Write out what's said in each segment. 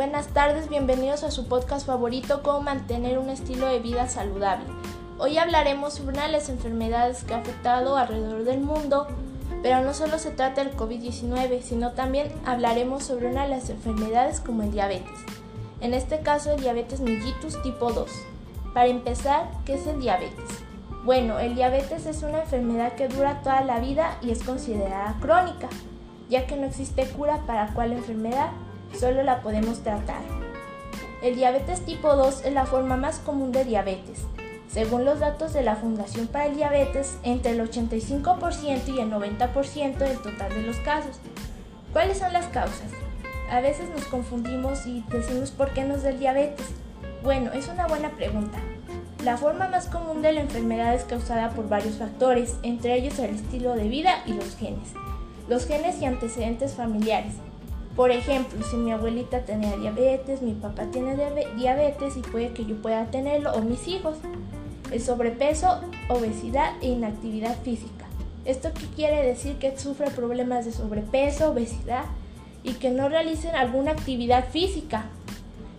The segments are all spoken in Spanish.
Buenas tardes, bienvenidos a su podcast favorito, Cómo mantener un estilo de vida saludable. Hoy hablaremos sobre una de las enfermedades que ha afectado alrededor del mundo, pero no solo se trata del COVID-19, sino también hablaremos sobre una de las enfermedades como el diabetes. En este caso, el diabetes mellitus tipo 2. Para empezar, ¿qué es el diabetes? Bueno, el diabetes es una enfermedad que dura toda la vida y es considerada crónica, ya que no existe cura para cuál enfermedad solo la podemos tratar. El diabetes tipo 2 es la forma más común de diabetes. Según los datos de la Fundación para el Diabetes, entre el 85% y el 90% del total de los casos. ¿Cuáles son las causas? A veces nos confundimos y decimos por qué nos da el diabetes. Bueno, es una buena pregunta. La forma más común de la enfermedad es causada por varios factores, entre ellos el estilo de vida y los genes. Los genes y antecedentes familiares. Por ejemplo, si mi abuelita tenía diabetes, mi papá tiene diabetes y puede que yo pueda tenerlo o mis hijos. El sobrepeso, obesidad e inactividad física. ¿Esto qué quiere decir? Que sufre problemas de sobrepeso, obesidad y que no realicen alguna actividad física.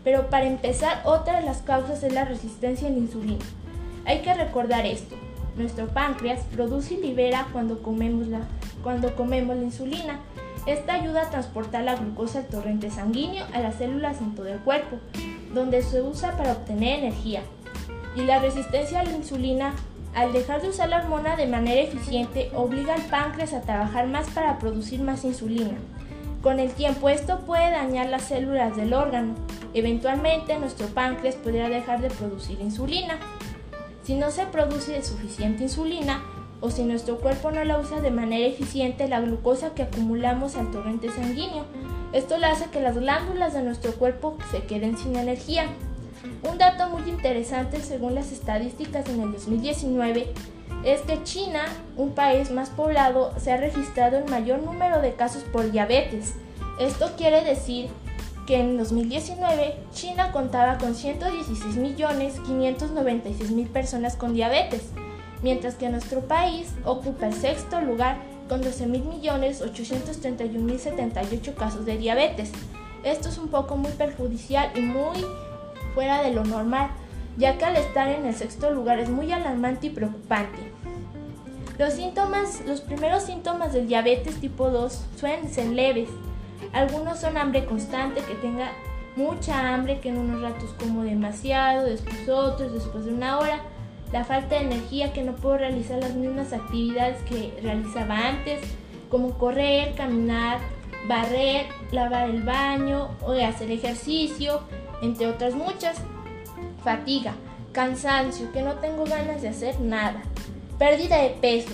Pero para empezar, otra de las causas es la resistencia a la insulina. Hay que recordar esto. Nuestro páncreas produce y libera cuando comemos la, cuando comemos la insulina esta ayuda a transportar la glucosa al torrente sanguíneo a las células en todo el cuerpo, donde se usa para obtener energía. Y la resistencia a la insulina, al dejar de usar la hormona de manera eficiente, obliga al páncreas a trabajar más para producir más insulina. Con el tiempo esto puede dañar las células del órgano. Eventualmente nuestro páncreas podría dejar de producir insulina. Si no se produce suficiente insulina, o si nuestro cuerpo no la usa de manera eficiente la glucosa que acumulamos al torrente sanguíneo. Esto le hace que las glándulas de nuestro cuerpo se queden sin energía. Un dato muy interesante según las estadísticas en el 2019 es que China, un país más poblado, se ha registrado el mayor número de casos por diabetes. Esto quiere decir que en 2019 China contaba con 116.596.000 personas con diabetes mientras que nuestro país ocupa el sexto lugar con 12.831.078 casos de diabetes. Esto es un poco muy perjudicial y muy fuera de lo normal, ya que al estar en el sexto lugar es muy alarmante y preocupante. Los síntomas, los primeros síntomas del diabetes tipo 2 suelen ser leves. Algunos son hambre constante, que tenga mucha hambre, que en unos ratos como demasiado, después otros, después de una hora la falta de energía que no puedo realizar las mismas actividades que realizaba antes, como correr, caminar, barrer, lavar el baño o hacer ejercicio, entre otras muchas. Fatiga, cansancio, que no tengo ganas de hacer nada. Pérdida de peso,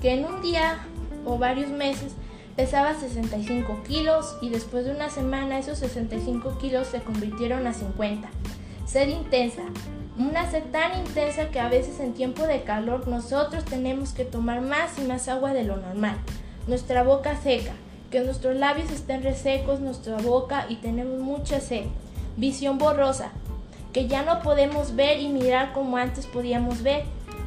que en un día o varios meses pesaba 65 kilos y después de una semana esos 65 kilos se convirtieron a 50. Sed intensa, una sed tan intensa que a veces en tiempo de calor nosotros tenemos que tomar más y más agua de lo normal. Nuestra boca seca, que nuestros labios estén resecos, nuestra boca y tenemos mucha sed. Visión borrosa, que ya no podemos ver y mirar como antes podíamos ver,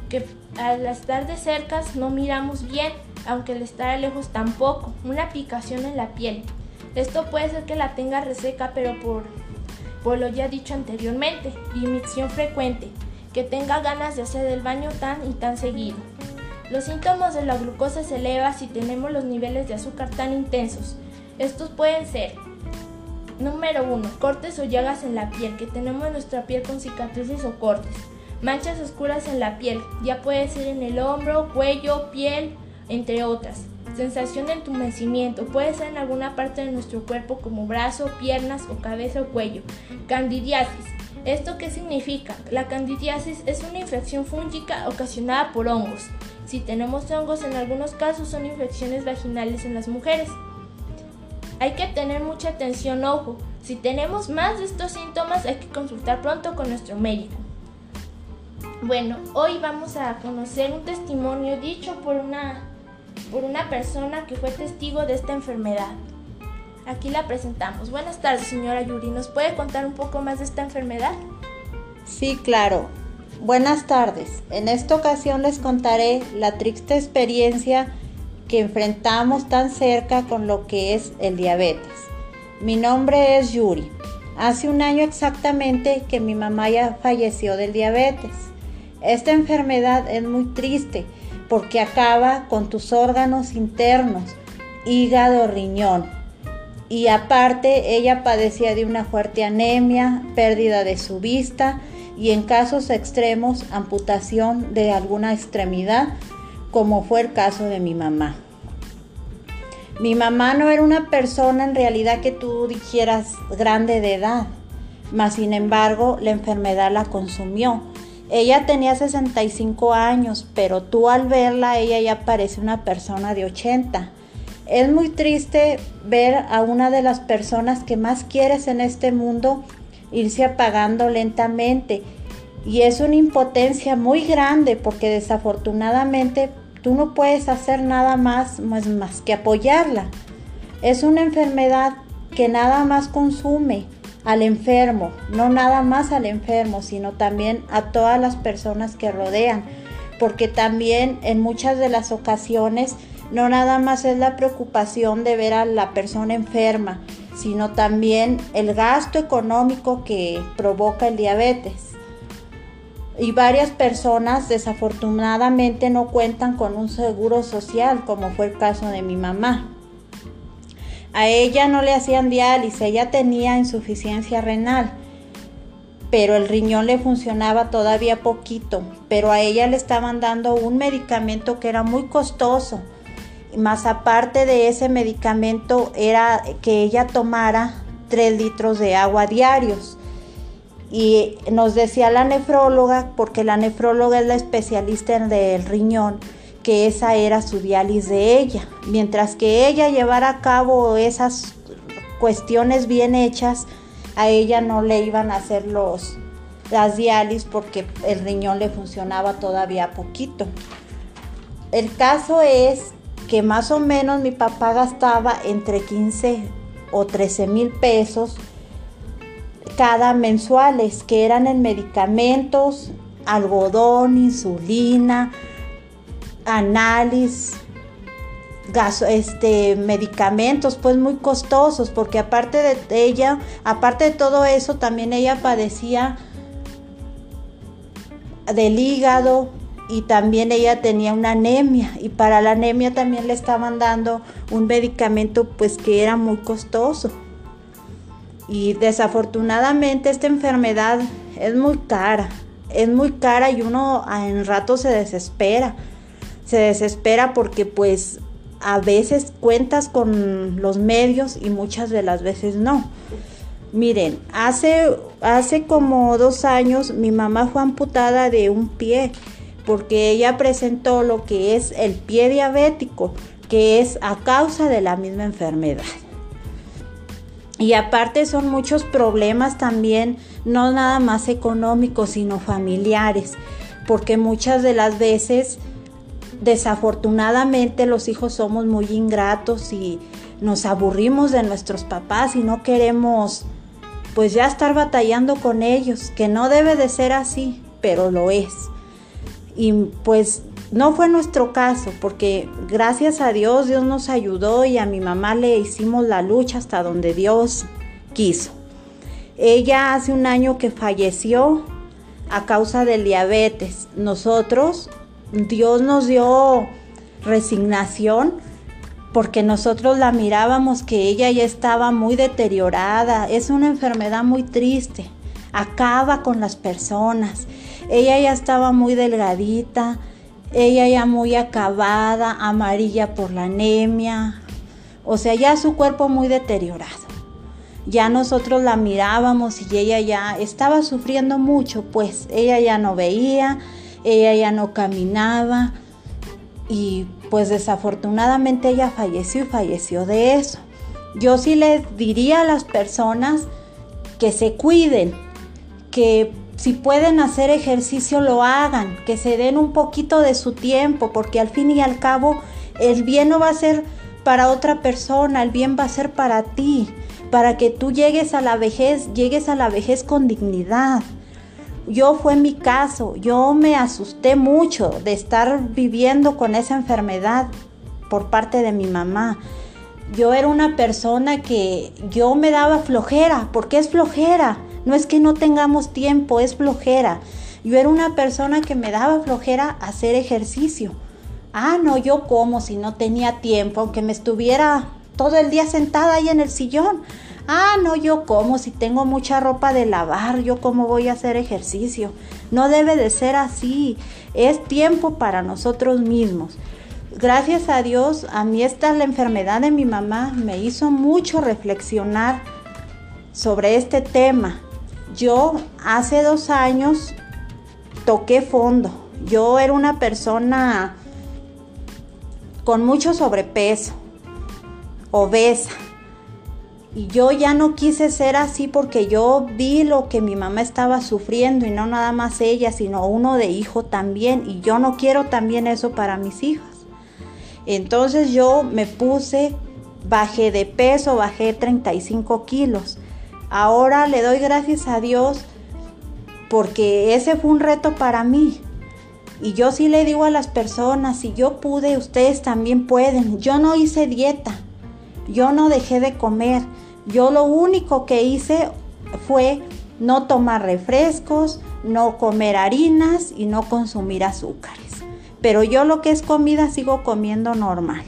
que al estar de cerca no miramos bien, aunque al estar lejos tampoco. Una picación en la piel. Esto puede ser que la tenga reseca, pero por por lo ya dicho anteriormente, dimisión frecuente, que tenga ganas de hacer el baño tan y tan seguido. Los síntomas de la glucosa se elevan si tenemos los niveles de azúcar tan intensos. Estos pueden ser Número 1. Cortes o llagas en la piel, que tenemos nuestra piel con cicatrices o cortes. Manchas oscuras en la piel, ya puede ser en el hombro, cuello, piel, entre otras. Sensación de entumecimiento puede ser en alguna parte de nuestro cuerpo como brazo, piernas o cabeza o cuello. Candidiasis. ¿Esto qué significa? La candidiasis es una infección fúngica ocasionada por hongos. Si tenemos hongos, en algunos casos son infecciones vaginales en las mujeres. Hay que tener mucha atención, ojo. Si tenemos más de estos síntomas, hay que consultar pronto con nuestro médico. Bueno, hoy vamos a conocer un testimonio dicho por una por una persona que fue testigo de esta enfermedad. Aquí la presentamos. Buenas tardes, señora Yuri. ¿Nos puede contar un poco más de esta enfermedad? Sí, claro. Buenas tardes. En esta ocasión les contaré la triste experiencia que enfrentamos tan cerca con lo que es el diabetes. Mi nombre es Yuri. Hace un año exactamente que mi mamá ya falleció del diabetes. Esta enfermedad es muy triste porque acaba con tus órganos internos, hígado, riñón. Y aparte ella padecía de una fuerte anemia, pérdida de su vista y en casos extremos amputación de alguna extremidad, como fue el caso de mi mamá. Mi mamá no era una persona en realidad que tú dijeras grande de edad, mas sin embargo la enfermedad la consumió. Ella tenía 65 años, pero tú al verla ella ya parece una persona de 80. Es muy triste ver a una de las personas que más quieres en este mundo irse apagando lentamente. Y es una impotencia muy grande porque desafortunadamente tú no puedes hacer nada más, más, más que apoyarla. Es una enfermedad que nada más consume al enfermo, no nada más al enfermo, sino también a todas las personas que rodean, porque también en muchas de las ocasiones no nada más es la preocupación de ver a la persona enferma, sino también el gasto económico que provoca el diabetes. Y varias personas desafortunadamente no cuentan con un seguro social, como fue el caso de mi mamá. A ella no le hacían diálisis, ella tenía insuficiencia renal, pero el riñón le funcionaba todavía poquito, pero a ella le estaban dando un medicamento que era muy costoso más aparte de ese medicamento era que ella tomara 3 litros de agua diarios. Y nos decía la nefróloga, porque la nefróloga es la especialista del riñón, que esa era su diálisis de ella. Mientras que ella llevara a cabo esas cuestiones bien hechas, a ella no le iban a hacer los, las diálisis porque el riñón le funcionaba todavía poquito. El caso es que más o menos mi papá gastaba entre 15 o 13 mil pesos cada mensuales, que eran en medicamentos, algodón, insulina, análisis, este, medicamentos pues muy costosos, porque aparte de ella, aparte de todo eso, también ella padecía del hígado, y también ella tenía una anemia y para la anemia también le estaban dando un medicamento pues que era muy costoso. Y desafortunadamente esta enfermedad es muy cara, es muy cara y uno en rato se desespera. Se desespera porque pues a veces cuentas con los medios y muchas de las veces no. Miren, hace, hace como dos años mi mamá fue amputada de un pie porque ella presentó lo que es el pie diabético, que es a causa de la misma enfermedad. Y aparte son muchos problemas también, no nada más económicos, sino familiares, porque muchas de las veces, desafortunadamente, los hijos somos muy ingratos y nos aburrimos de nuestros papás y no queremos pues ya estar batallando con ellos, que no debe de ser así, pero lo es. Y pues no fue nuestro caso, porque gracias a Dios Dios nos ayudó y a mi mamá le hicimos la lucha hasta donde Dios quiso. Ella hace un año que falleció a causa del diabetes. Nosotros, Dios nos dio resignación porque nosotros la mirábamos que ella ya estaba muy deteriorada. Es una enfermedad muy triste. Acaba con las personas ella ya estaba muy delgadita, ella ya muy acabada, amarilla por la anemia, o sea, ya su cuerpo muy deteriorado. Ya nosotros la mirábamos y ella ya estaba sufriendo mucho, pues ella ya no veía, ella ya no caminaba y pues desafortunadamente ella falleció y falleció de eso. Yo sí les diría a las personas que se cuiden, que si pueden hacer ejercicio, lo hagan, que se den un poquito de su tiempo, porque al fin y al cabo el bien no va a ser para otra persona, el bien va a ser para ti, para que tú llegues a la vejez, llegues a la vejez con dignidad. Yo fue mi caso, yo me asusté mucho de estar viviendo con esa enfermedad por parte de mi mamá. yo era una persona que yo me daba flojera. ¿Por qué es flojera? No es que no tengamos tiempo, es flojera. Yo era una persona que me daba flojera hacer ejercicio. Ah, no, yo como si no tenía tiempo, aunque me estuviera todo el día sentada ahí en el sillón. Ah, no, yo como si tengo mucha ropa de lavar, yo cómo voy a hacer ejercicio. No debe de ser así. Es tiempo para nosotros mismos. Gracias a Dios, a mí esta la enfermedad de mi mamá me hizo mucho reflexionar sobre este tema. Yo hace dos años toqué fondo. Yo era una persona con mucho sobrepeso, obesa. Y yo ya no quise ser así porque yo vi lo que mi mamá estaba sufriendo y no nada más ella, sino uno de hijo también. Y yo no quiero también eso para mis hijas. Entonces yo me puse, bajé de peso, bajé 35 kilos. Ahora le doy gracias a Dios porque ese fue un reto para mí. Y yo sí le digo a las personas, si yo pude, ustedes también pueden. Yo no hice dieta, yo no dejé de comer. Yo lo único que hice fue no tomar refrescos, no comer harinas y no consumir azúcares. Pero yo lo que es comida sigo comiendo normal.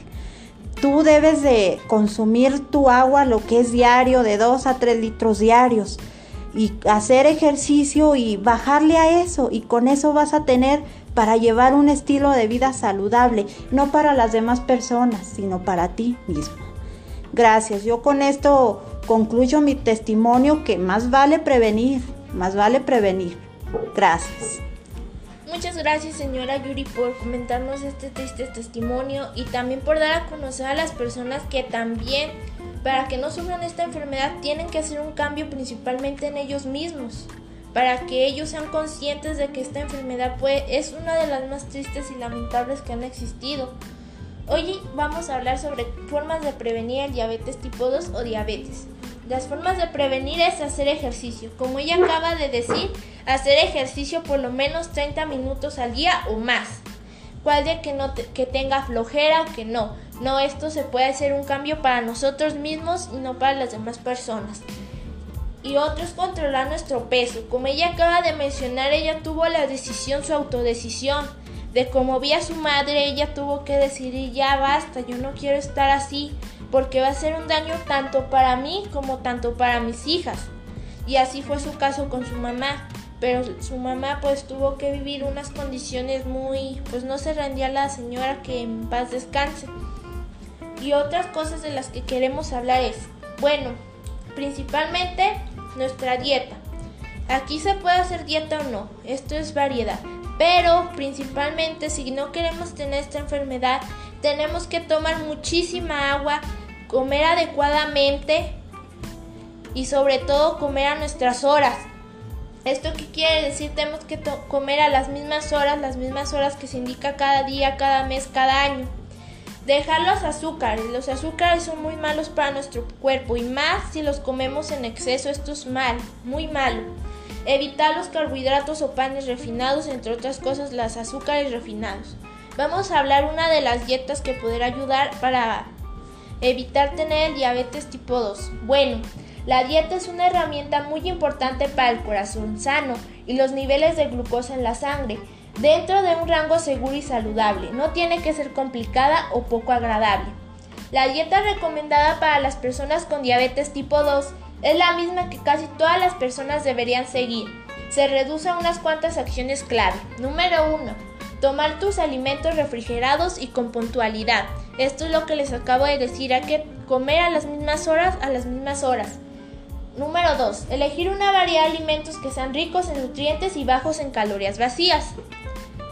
Tú debes de consumir tu agua, lo que es diario, de 2 a 3 litros diarios y hacer ejercicio y bajarle a eso y con eso vas a tener para llevar un estilo de vida saludable, no para las demás personas, sino para ti mismo. Gracias, yo con esto concluyo mi testimonio que más vale prevenir, más vale prevenir. Gracias. Muchas gracias señora Yuri por comentarnos este triste testimonio y también por dar a conocer a las personas que también para que no sufran esta enfermedad tienen que hacer un cambio principalmente en ellos mismos, para que ellos sean conscientes de que esta enfermedad es una de las más tristes y lamentables que han existido. Hoy vamos a hablar sobre formas de prevenir el diabetes tipo 2 o diabetes. Las formas de prevenir es hacer ejercicio. Como ella acaba de decir, hacer ejercicio por lo menos 30 minutos al día o más. Cual de que, no que tenga flojera o que no. No, esto se puede hacer un cambio para nosotros mismos y no para las demás personas. Y otro es controlar nuestro peso. Como ella acaba de mencionar, ella tuvo la decisión, su autodecisión. De como vi a su madre, ella tuvo que decidir ya basta, yo no quiero estar así, porque va a ser un daño tanto para mí como tanto para mis hijas. Y así fue su caso con su mamá pero su mamá pues tuvo que vivir unas condiciones muy, pues no se rendía la señora que en paz descanse. Y otras cosas de las que queremos hablar es, bueno, principalmente nuestra dieta. Aquí se puede hacer dieta o no, esto es variedad. Pero principalmente si no queremos tener esta enfermedad, tenemos que tomar muchísima agua, comer adecuadamente y sobre todo comer a nuestras horas. ¿Esto qué quiere decir? Tenemos que comer a las mismas horas, las mismas horas que se indica cada día, cada mes, cada año. Dejar los azúcares. Los azúcares son muy malos para nuestro cuerpo y más si los comemos en exceso. Esto es mal, muy malo. Evitar los carbohidratos o panes refinados, entre otras cosas, los azúcares refinados. Vamos a hablar una de las dietas que podrá ayudar para evitar tener el diabetes tipo 2. Bueno, la dieta es una herramienta muy importante para el corazón sano y los niveles de glucosa en la sangre dentro de un rango seguro y saludable. No tiene que ser complicada o poco agradable. La dieta recomendada para las personas con diabetes tipo 2 es la misma que casi todas las personas deberían seguir. Se reduce a unas cuantas acciones clave. Número 1. Tomar tus alimentos refrigerados y con puntualidad. Esto es lo que les acabo de decir, hay que comer a las mismas horas, a las mismas horas. Número 2. Elegir una variedad de alimentos que sean ricos en nutrientes y bajos en calorías vacías.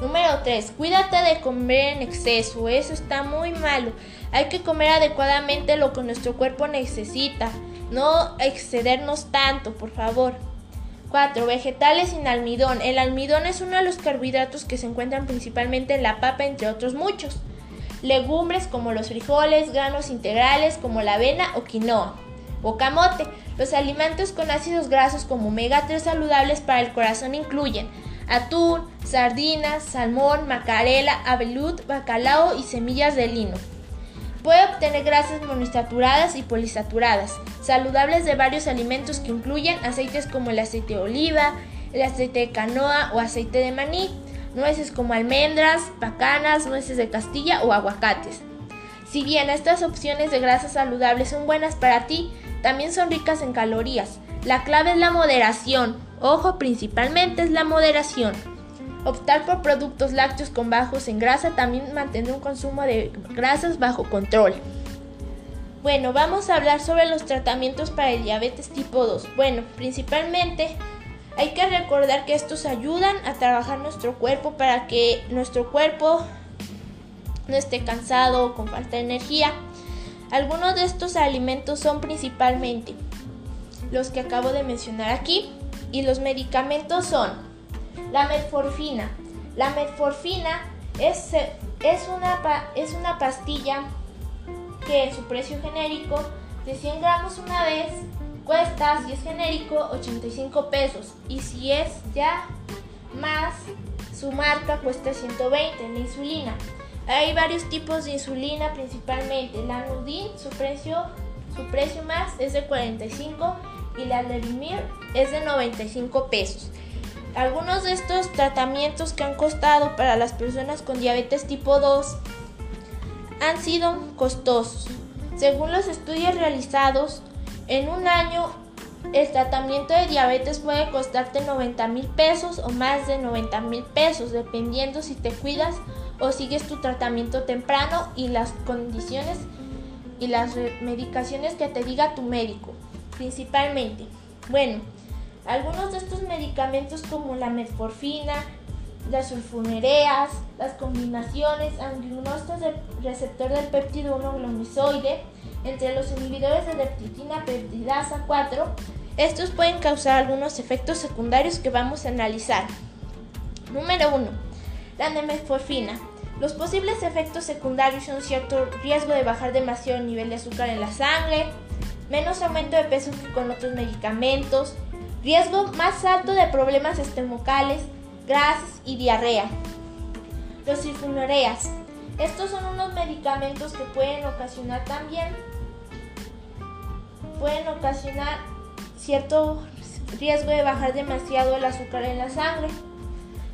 Número 3. Cuídate de comer en exceso, eso está muy malo. Hay que comer adecuadamente lo que nuestro cuerpo necesita, no excedernos tanto, por favor. 4. Vegetales sin almidón. El almidón es uno de los carbohidratos que se encuentran principalmente en la papa, entre otros muchos. Legumbres como los frijoles, granos integrales como la avena o quinoa. O camote. Los alimentos con ácidos grasos como omega 3 saludables para el corazón incluyen atún, sardinas, salmón, macarela, abelud, bacalao y semillas de lino. Puede obtener grasas monosaturadas y polisaturadas, saludables de varios alimentos que incluyen aceites como el aceite de oliva, el aceite de canoa o aceite de maní, nueces como almendras, pacanas, nueces de Castilla o aguacates. Si bien estas opciones de grasas saludables son buenas para ti, también son ricas en calorías. La clave es la moderación. Ojo, principalmente es la moderación. Optar por productos lácteos con bajos en grasa también mantener un consumo de grasas bajo control. Bueno, vamos a hablar sobre los tratamientos para el diabetes tipo 2. Bueno, principalmente hay que recordar que estos ayudan a trabajar nuestro cuerpo para que nuestro cuerpo no esté cansado o con falta de energía. Algunos de estos alimentos son principalmente los que acabo de mencionar aquí y los medicamentos son la metforfina. La metforfina es, es, una, es una pastilla que en su precio genérico de 100 gramos una vez cuesta, si es genérico, 85 pesos. Y si es ya más, su marca cuesta 120, la insulina. Hay varios tipos de insulina principalmente. La Nudin, su precio, su precio más es de 45 y la Levimir es de 95 pesos. Algunos de estos tratamientos que han costado para las personas con diabetes tipo 2 han sido costosos. Según los estudios realizados, en un año el tratamiento de diabetes puede costarte 90 mil pesos o más de 90 mil pesos, dependiendo si te cuidas o sigues tu tratamiento temprano y las condiciones y las medicaciones que te diga tu médico, principalmente. Bueno, algunos de estos medicamentos como la metforfina, las sulfonereas, las combinaciones antagonistas del receptor del péptido 1 glominoide, entre los inhibidores de leptina peptidasa 4, estos pueden causar algunos efectos secundarios que vamos a analizar. Número 1. La metforfina. Los posibles efectos secundarios son cierto riesgo de bajar demasiado el nivel de azúcar en la sangre, menos aumento de peso que con otros medicamentos, riesgo más alto de problemas estomacales, grasas y diarrea. Los sulfonilureas. Estos son unos medicamentos que pueden ocasionar también pueden ocasionar cierto riesgo de bajar demasiado el azúcar en la sangre.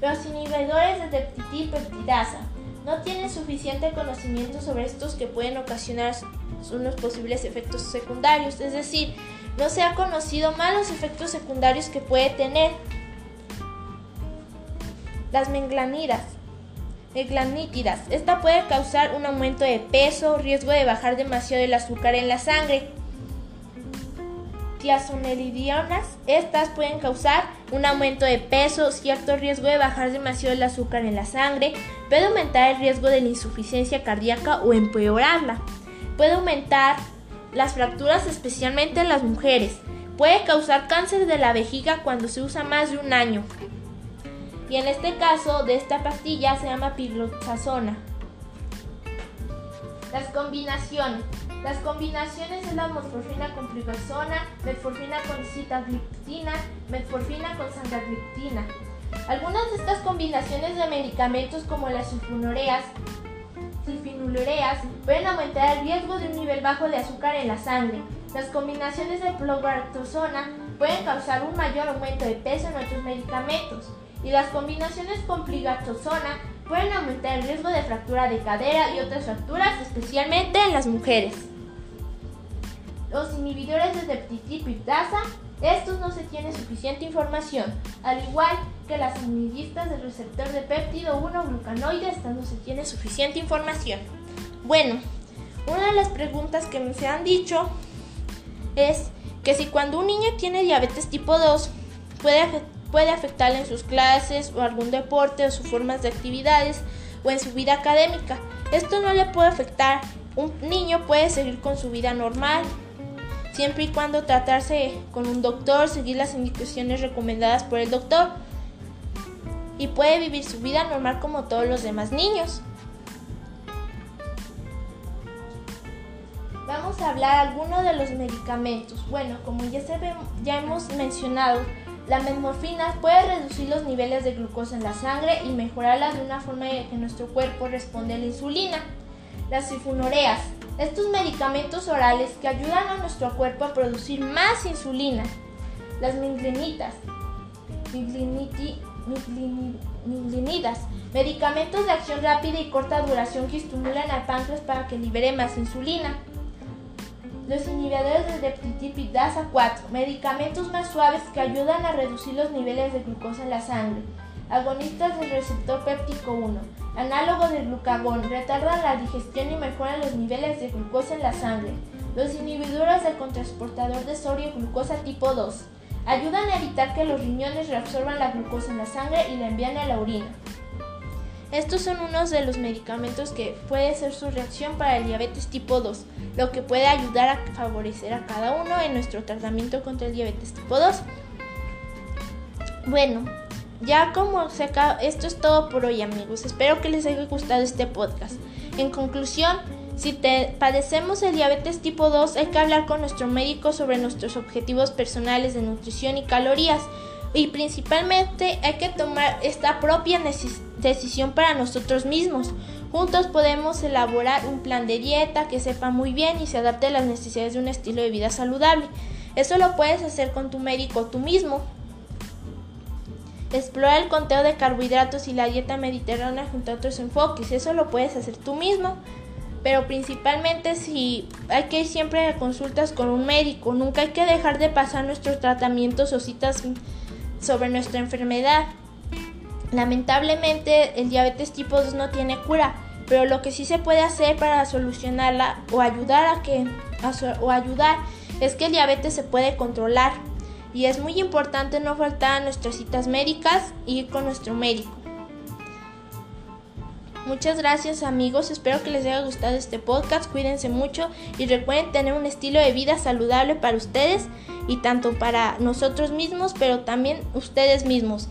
Los inhibidores de peptidasa no tienen suficiente conocimiento sobre estos que pueden ocasionar unos posibles efectos secundarios, es decir, no se ha conocido más los efectos secundarios que puede tener. Las menglanidas. Meglanítidas. Esta puede causar un aumento de peso, riesgo de bajar demasiado el azúcar en la sangre tiazonelidionas. Estas pueden causar un aumento de peso, cierto riesgo de bajar demasiado el azúcar en la sangre, puede aumentar el riesgo de la insuficiencia cardíaca o empeorarla. Puede aumentar las fracturas especialmente en las mujeres. Puede causar cáncer de la vejiga cuando se usa más de un año. Y en este caso de esta pastilla se llama pigloxazona. Las combinaciones. Las combinaciones es la metformina con fluoxona, metformina con sitagliptina, metformina con sandagliptina. Algunas de estas combinaciones de medicamentos como las sulfonilureas, sulfonilureas pueden aumentar el riesgo de un nivel bajo de azúcar en la sangre. Las combinaciones de plogartosona pueden causar un mayor aumento de peso en otros medicamentos. Y las combinaciones con pligatosona pueden aumentar el riesgo de fractura de cadera y otras fracturas, especialmente en las mujeres. Los inhibidores de peptidasa, estos no se tiene suficiente información, al igual que las inhibidistas del receptor de péptido 1 glucanoide, estas no se tiene suficiente información. Bueno, una de las preguntas que me se han dicho es que si cuando un niño tiene diabetes tipo 2 puede, puede afectarle en sus clases o algún deporte o sus formas de actividades o en su vida académica. Esto no le puede afectar. Un niño puede seguir con su vida normal, siempre y cuando tratarse con un doctor, seguir las indicaciones recomendadas por el doctor y puede vivir su vida normal como todos los demás niños. Vamos a hablar algunos de los medicamentos. Bueno, como ya, se ya hemos mencionado, la metmorfina puede reducir los niveles de glucosa en la sangre y mejorarla de una forma que nuestro cuerpo responde a la insulina. Las sulfonilureas Estos medicamentos orales que ayudan a nuestro cuerpo a producir más insulina. Las miglinitas. Miglinidas. Medicamentos de acción rápida y corta duración que estimulan al páncreas para que libere más insulina. Los inhibidores del reptitipidasa 4, medicamentos más suaves que ayudan a reducir los niveles de glucosa en la sangre. Agonistas del receptor péptico 1, análogo del glucagón, retardan la digestión y mejoran los niveles de glucosa en la sangre. Los inhibidores del contrasportador de sodio glucosa tipo 2, ayudan a evitar que los riñones reabsorban la glucosa en la sangre y la envían a la orina. Estos son unos de los medicamentos que puede ser su reacción para el diabetes tipo 2, lo que puede ayudar a favorecer a cada uno en nuestro tratamiento contra el diabetes tipo 2. Bueno, ya como se acaba, esto es todo por hoy amigos, espero que les haya gustado este podcast. En conclusión, si te padecemos el diabetes tipo 2, hay que hablar con nuestro médico sobre nuestros objetivos personales de nutrición y calorías y principalmente hay que tomar esta propia decisión para nosotros mismos. Juntos podemos elaborar un plan de dieta que sepa muy bien y se adapte a las necesidades de un estilo de vida saludable. Eso lo puedes hacer con tu médico tú mismo. Explora el conteo de carbohidratos y la dieta mediterránea junto a otros enfoques. Eso lo puedes hacer tú mismo. Pero principalmente si hay que ir siempre a consultas con un médico. Nunca hay que dejar de pasar nuestros tratamientos o citas sobre nuestra enfermedad. Lamentablemente el diabetes tipo 2 no tiene cura, pero lo que sí se puede hacer para solucionarla o ayudar a que o ayudar es que el diabetes se puede controlar y es muy importante no faltar a nuestras citas médicas y ir con nuestro médico. Muchas gracias amigos, espero que les haya gustado este podcast, cuídense mucho y recuerden tener un estilo de vida saludable para ustedes y tanto para nosotros mismos, pero también ustedes mismos.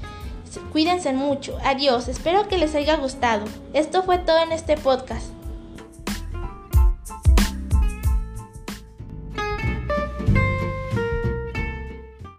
Cuídense mucho, adiós, espero que les haya gustado. Esto fue todo en este podcast.